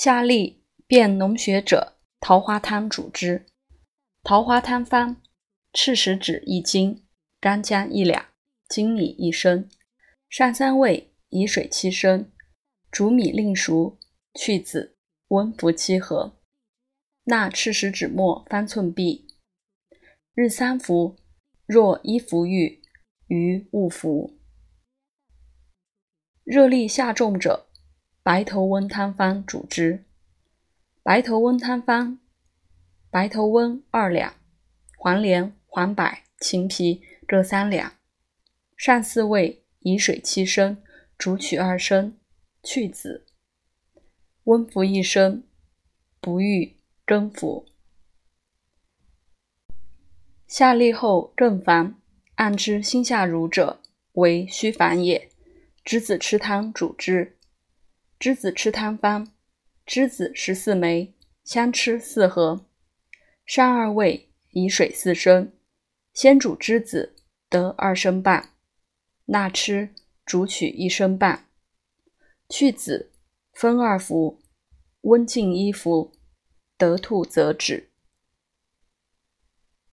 下利便脓血者，桃花汤主之。桃花汤方：赤石脂一斤，干姜一两，粳米一升，上三味，以水七升，煮米令熟，去籽，温服七合。纳赤石脂末方寸匕，日三服。若一服愈，余勿服。热力下重者，白头翁汤方主之。白头翁汤方：白头翁二两，黄连、黄柏、芹皮各三两，上四味，以水七升，煮取二升，去籽，温服一升，不欲更服。下利后更烦，按之心下如者，为虚烦也。栀子吃汤主之。栀子吃汤方：栀子十四枚，相吃四合，上二味，以水四升。先煮栀子，得二升半，纳吃，煮取一升半，去籽，分二服，温浸一服，得吐则止。